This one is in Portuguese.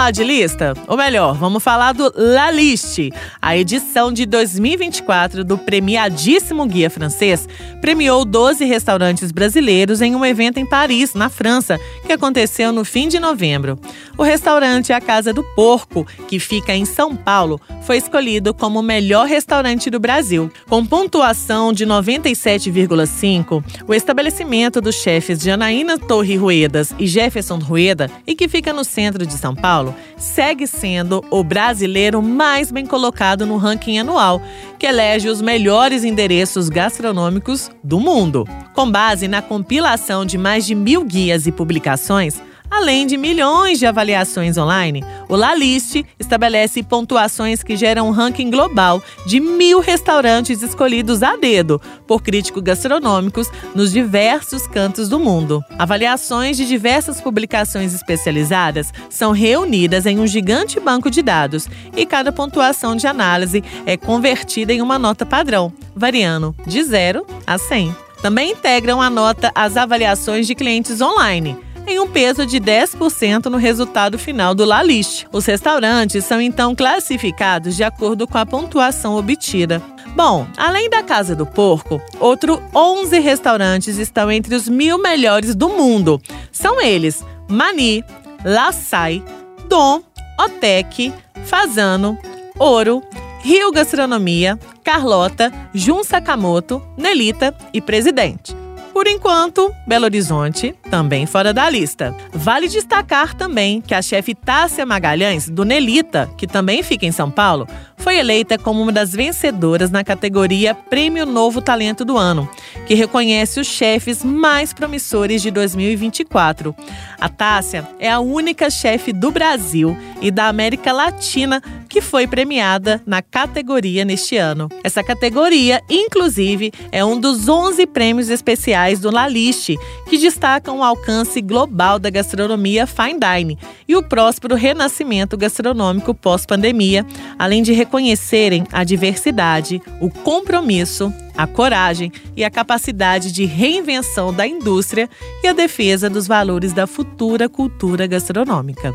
Falar de lista? Ou melhor, vamos falar do La Liste. A edição de 2024 do premiadíssimo guia francês premiou 12 restaurantes brasileiros em um evento em Paris, na França, que aconteceu no fim de novembro. O restaurante A Casa do Porco, que fica em São Paulo, foi escolhido como o melhor restaurante do Brasil. Com pontuação de 97,5, o estabelecimento dos chefes Janaína Torre Ruedas e Jefferson Rueda, e que fica no centro de São Paulo, segue sendo o brasileiro mais bem colocado no ranking anual, que elege os melhores endereços gastronômicos do mundo. Com base na compilação de mais de mil guias e publicações, Além de milhões de avaliações online, o Laliste estabelece pontuações que geram um ranking global de mil restaurantes escolhidos a dedo por críticos gastronômicos nos diversos cantos do mundo. Avaliações de diversas publicações especializadas são reunidas em um gigante banco de dados e cada pontuação de análise é convertida em uma nota padrão, variando de 0 a 100. Também integram a nota as avaliações de clientes online em um peso de 10% no resultado final do La Liste. Os restaurantes são então classificados de acordo com a pontuação obtida. Bom, além da Casa do Porco, outros 11 restaurantes estão entre os mil melhores do mundo. São eles Mani, La Sai, Dom, Otec, Fazano, Ouro, Rio Gastronomia, Carlota, Jun Sakamoto, Nelita e Presidente. Por enquanto, Belo Horizonte também fora da lista. Vale destacar também que a chefe Tássia Magalhães, do Nelita, que também fica em São Paulo, foi eleita como uma das vencedoras na categoria Prêmio Novo Talento do Ano, que reconhece os chefes mais promissores de 2024. A Tássia é a única chefe do Brasil e da América Latina que foi premiada na categoria neste ano. Essa categoria, inclusive, é um dos 11 prêmios especiais do La Liste, que destacam o alcance global da gastronomia fine dining e o próspero renascimento gastronômico pós-pandemia, além de reconhecerem a diversidade, o compromisso, a coragem e a capacidade de reinvenção da indústria e a defesa dos valores da futura cultura gastronômica.